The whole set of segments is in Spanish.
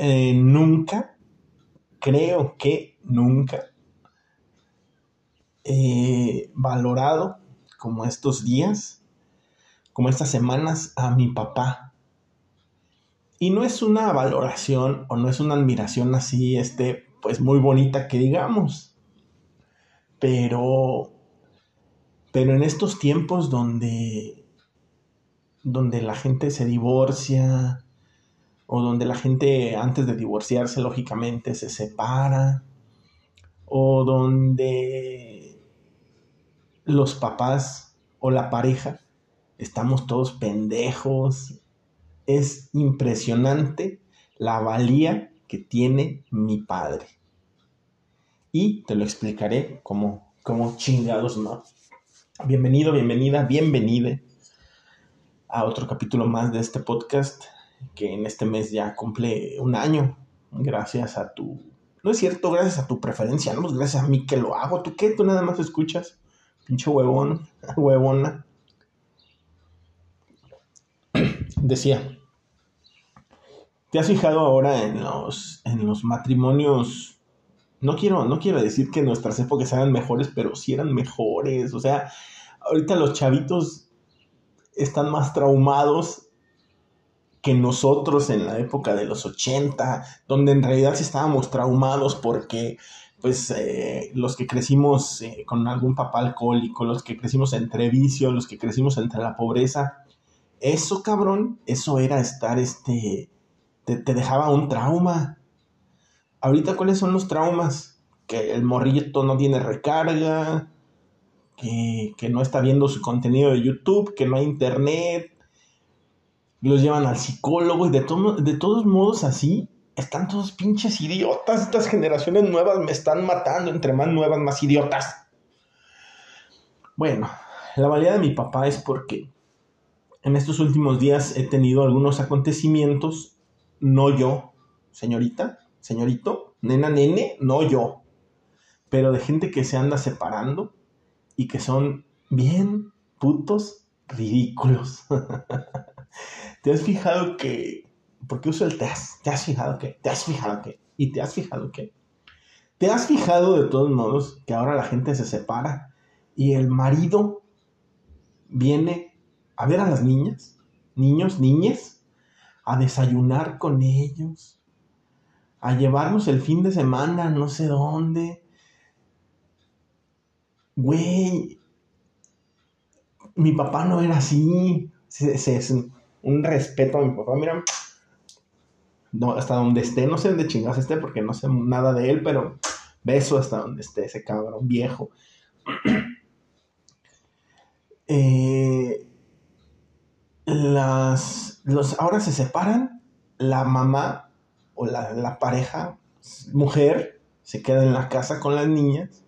eh, nunca, creo que nunca he valorado como estos días, como estas semanas a mi papá. Y no es una valoración o no es una admiración así, este, pues muy bonita que digamos. Pero, pero en estos tiempos donde, donde la gente se divorcia, o donde la gente antes de divorciarse lógicamente se separa, o donde los papás o la pareja estamos todos pendejos. Es impresionante la valía que tiene mi padre. Y te lo explicaré como, como chingados no. Bienvenido, bienvenida, bienvenida a otro capítulo más de este podcast que en este mes ya cumple un año, gracias a tu... No es cierto, gracias a tu preferencia, no, pues gracias a mí que lo hago. ¿Tú qué? ¿Tú nada más escuchas? Pinche huevón, huevona. Decía, ¿te has fijado ahora en los, en los matrimonios? No quiero, no quiero decir que nuestras épocas eran mejores, pero sí eran mejores. O sea, ahorita los chavitos están más traumados que nosotros en la época de los 80, donde en realidad sí estábamos traumados porque pues eh, los que crecimos eh, con algún papá alcohólico, los que crecimos entre vicios, los que crecimos entre la pobreza, eso cabrón, eso era estar este, te, te dejaba un trauma. Ahorita cuáles son los traumas? Que el morrito no tiene recarga, que, que no está viendo su contenido de YouTube, que no hay internet, los llevan al psicólogo y de, de todos modos así están todos pinches idiotas. Estas generaciones nuevas me están matando. Entre más nuevas, más idiotas. Bueno, la valía de mi papá es porque en estos últimos días he tenido algunos acontecimientos. No yo, señorita, señorito, nena, nene, no yo. Pero de gente que se anda separando y que son bien putos ridículos. ¿Te has fijado que... ¿Por qué uso el te? ¿Te has fijado que? ¿Te has fijado que? ¿Y te has fijado que? ¿Te has fijado de todos modos que ahora la gente se separa y el marido viene a ver a las niñas, niños, niñas, a desayunar con ellos, a llevarnos el fin de semana no sé dónde? Güey, mi papá no era así. Se, un respeto a mi papá, mira, no, hasta donde esté, no sé dónde chingados esté porque no sé nada de él, pero beso hasta donde esté ese cabrón viejo. Eh, las, los, ahora se separan, la mamá o la, la pareja, mujer, se queda en la casa con las niñas,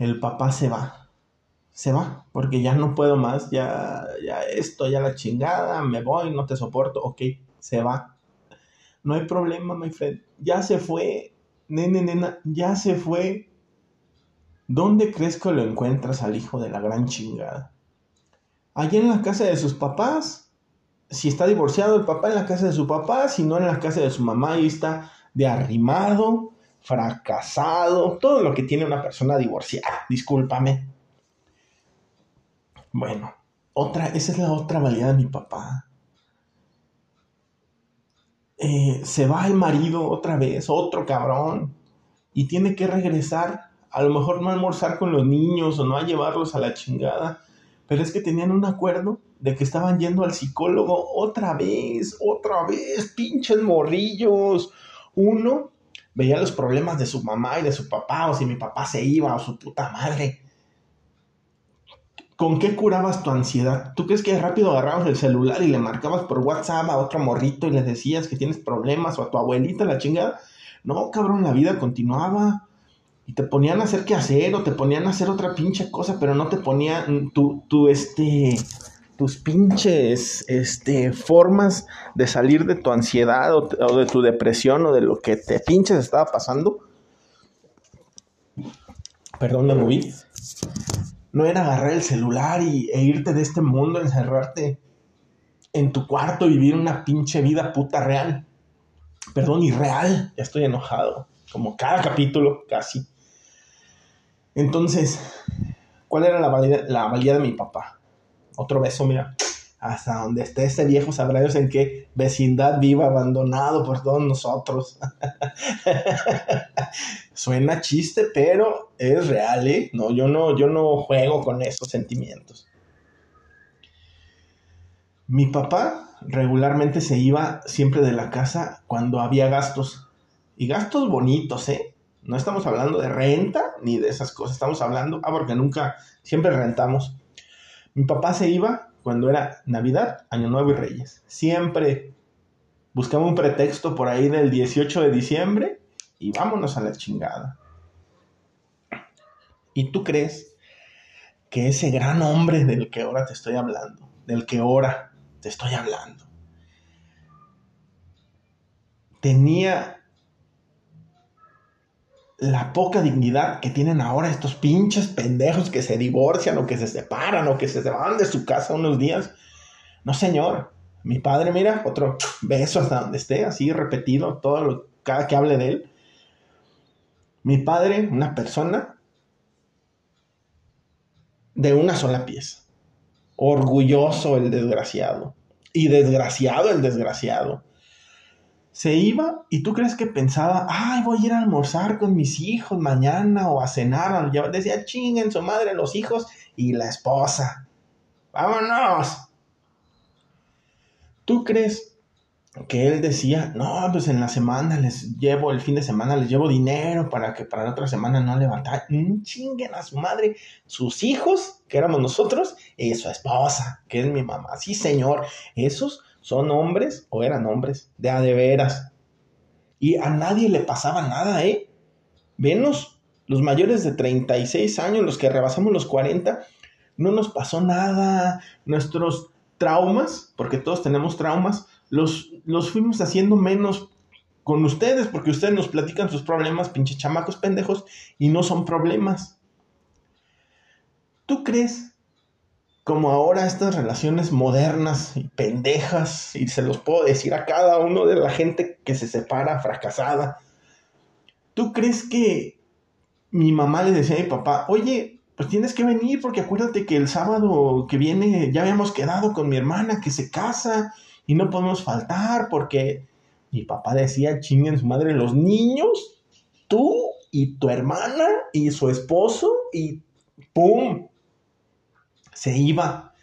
el papá se va se va, porque ya no puedo más, ya, ya esto, ya la chingada, me voy, no te soporto, ok, se va. No hay problema, my friend, ya se fue, nene, nena, ya se fue. ¿Dónde crees que lo encuentras al hijo de la gran chingada? Allí en la casa de sus papás. Si está divorciado el papá en la casa de su papá, si no en la casa de su mamá, ahí está de arrimado, fracasado, todo lo que tiene una persona divorciada, discúlpame. Bueno, otra, esa es la otra valía de mi papá. Eh, se va el marido otra vez, otro cabrón, y tiene que regresar, a lo mejor no almorzar con los niños o no a llevarlos a la chingada, pero es que tenían un acuerdo de que estaban yendo al psicólogo otra vez, otra vez, pinches morrillos. Uno veía los problemas de su mamá y de su papá, o si mi papá se iba, o su puta madre. ¿Con qué curabas tu ansiedad? ¿Tú crees que rápido agarrabas el celular y le marcabas por WhatsApp a otro morrito y le decías que tienes problemas o a tu abuelita la chingada? No, cabrón, la vida continuaba. Y te ponían a hacer qué hacer o te ponían a hacer otra pinche cosa, pero no te ponían tu, tu, este, tus pinches, este, formas de salir de tu ansiedad o, o de tu depresión o de lo que te pinches estaba pasando. Perdón, me moví no era agarrar el celular y, e irte de este mundo, encerrarte en tu cuarto vivir una pinche vida puta real. Perdón, irreal. Ya estoy enojado. Como cada capítulo, casi. Entonces, ¿cuál era la valía, la valía de mi papá? Otro beso, mira hasta donde esté ese viejo sabrá Dios en qué vecindad viva abandonado por todos nosotros. Suena chiste, pero es real, ¿eh? No, yo no, yo no juego con esos sentimientos. Mi papá regularmente se iba siempre de la casa cuando había gastos. Y gastos bonitos, ¿eh? No estamos hablando de renta ni de esas cosas. Estamos hablando, ah, porque nunca, siempre rentamos. Mi papá se iba cuando era Navidad, Año Nuevo y Reyes. Siempre buscaba un pretexto por ahí del 18 de diciembre y vámonos a la chingada. ¿Y tú crees que ese gran hombre del que ahora te estoy hablando, del que ahora te estoy hablando, tenía la poca dignidad que tienen ahora estos pinches pendejos que se divorcian o que se separan o que se van de su casa unos días. No, señor. Mi padre, mira, otro beso hasta donde esté, así repetido, todo lo, cada que hable de él. Mi padre, una persona de una sola pieza. Orgulloso el desgraciado. Y desgraciado el desgraciado se iba y tú crees que pensaba, ay, voy a ir a almorzar con mis hijos mañana o a cenar. Decía, chinguen su madre los hijos y la esposa. Vámonos. ¿Tú crees que él decía, no, pues en la semana les llevo, el fin de semana les llevo dinero para que para la otra semana no levantar? Mm, chinguen a su madre, sus hijos, que éramos nosotros, y su esposa, que es mi mamá. Sí, señor, esos son hombres o eran hombres de a de veras. Y a nadie le pasaba nada, ¿eh? Venos, los mayores de 36 años, los que rebasamos los 40, no nos pasó nada. Nuestros traumas, porque todos tenemos traumas, los, los fuimos haciendo menos con ustedes, porque ustedes nos platican sus problemas, pinche chamacos pendejos, y no son problemas. ¿Tú crees como ahora estas relaciones modernas y pendejas, y se los puedo decir a cada uno de la gente que se separa fracasada, ¿tú crees que mi mamá le decía a mi papá, oye, pues tienes que venir porque acuérdate que el sábado que viene ya habíamos quedado con mi hermana que se casa y no podemos faltar porque mi papá decía, chinguen su madre, los niños, tú y tu hermana y su esposo y ¡pum! se iba.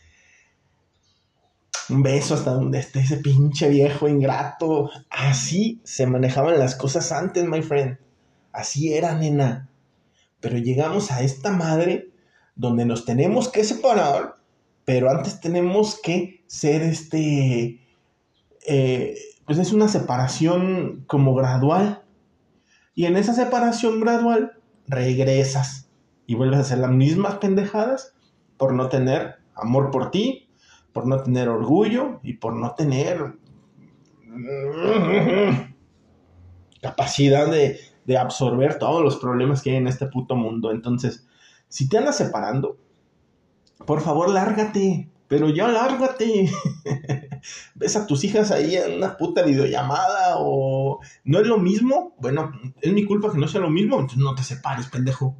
Un beso hasta donde esté ese pinche viejo ingrato. Así se manejaban las cosas antes, my friend. Así era, nena. Pero llegamos a esta madre donde nos tenemos que separar, pero antes tenemos que ser este... Eh, pues es una separación como gradual. Y en esa separación gradual regresas y vuelves a hacer las mismas pendejadas por no tener amor por ti, por no tener orgullo y por no tener capacidad de, absorber todos los problemas que hay en este puto mundo. Entonces, si te andas separando, por favor, lárgate. Pero ya lárgate. Ves a tus hijas ahí en una puta videollamada o no es lo mismo. Bueno, es mi culpa que no sea lo mismo. Entonces no te separes, pendejo.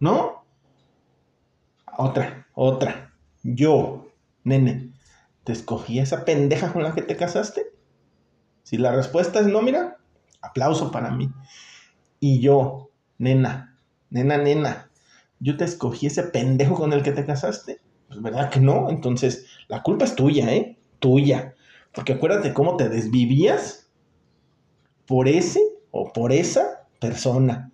¿No? Otra, otra. Yo, nene, ¿te escogí esa pendeja con la que te casaste? Si la respuesta es no, mira, aplauso para mí. Y yo, nena, nena, nena, ¿yo te escogí ese pendejo con el que te casaste? Pues verdad que no, entonces la culpa es tuya, ¿eh? Tuya. Porque acuérdate cómo te desvivías por ese o por esa persona.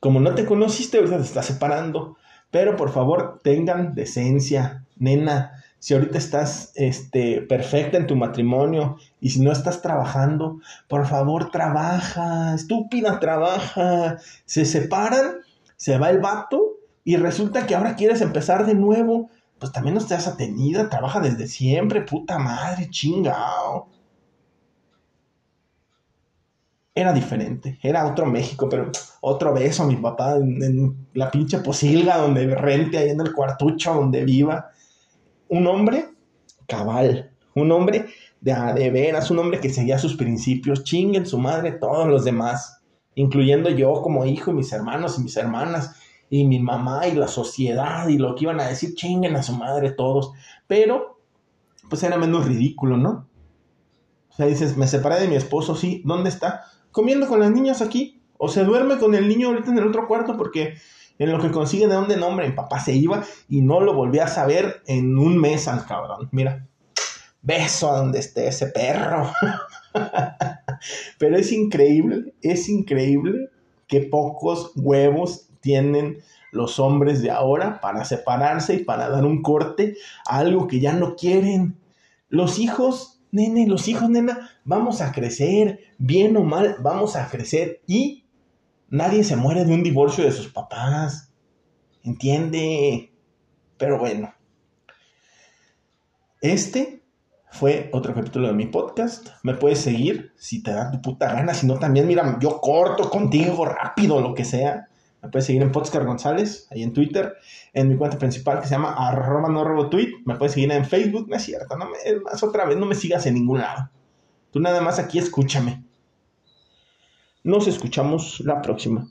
Como no te conociste, ahorita te estás separando. Pero por favor, tengan decencia, nena. Si ahorita estás este, perfecta en tu matrimonio y si no estás trabajando, por favor trabaja, estúpida trabaja. Se separan, se va el vato y resulta que ahora quieres empezar de nuevo. Pues también no estás atenida, trabaja desde siempre, puta madre, chingao era diferente, era otro México, pero otro beso a mi papá en, la pinche posilga donde rente, ahí en el cuartucho donde viva. Un hombre cabal, Un hombre de, de veras, un hombre que seguía sus principios, chinguen su madre todos los demás, incluyendo yo como hijo y mis hermanos y mis hermanas y mi mamá y la sociedad y lo que iban a decir, chinguen a su madre todos. Pero, pues era menos ridículo, ¿no? O sea, dices, me separé de mi esposo, sí, ¿dónde está? Comiendo con las niñas aquí. O se duerme con el niño ahorita en el otro cuarto porque en lo que consigue de dónde nombre, papá se iba y no lo volví a saber en un mes al cabrón. Mira, beso a donde esté ese perro. Pero es increíble, es increíble que pocos huevos tienen los hombres de ahora para separarse y para dar un corte a algo que ya no quieren. Los hijos, nene, los hijos, nena, vamos a crecer, bien o mal, vamos a crecer y nadie se muere de un divorcio de sus papás. ¿Entiende? Pero bueno. Este fue otro capítulo de mi podcast. Me puedes seguir si te da tu puta gana. Si no, también, mira, yo corto contigo rápido, lo que sea. Me puedes seguir en Podscar González, ahí en Twitter, en mi cuenta principal que se llama arroba no robo tweet. Me puedes seguir en Facebook, no es cierto, no me, es más otra vez, no me sigas en ningún lado. Tú nada más aquí escúchame. Nos escuchamos la próxima.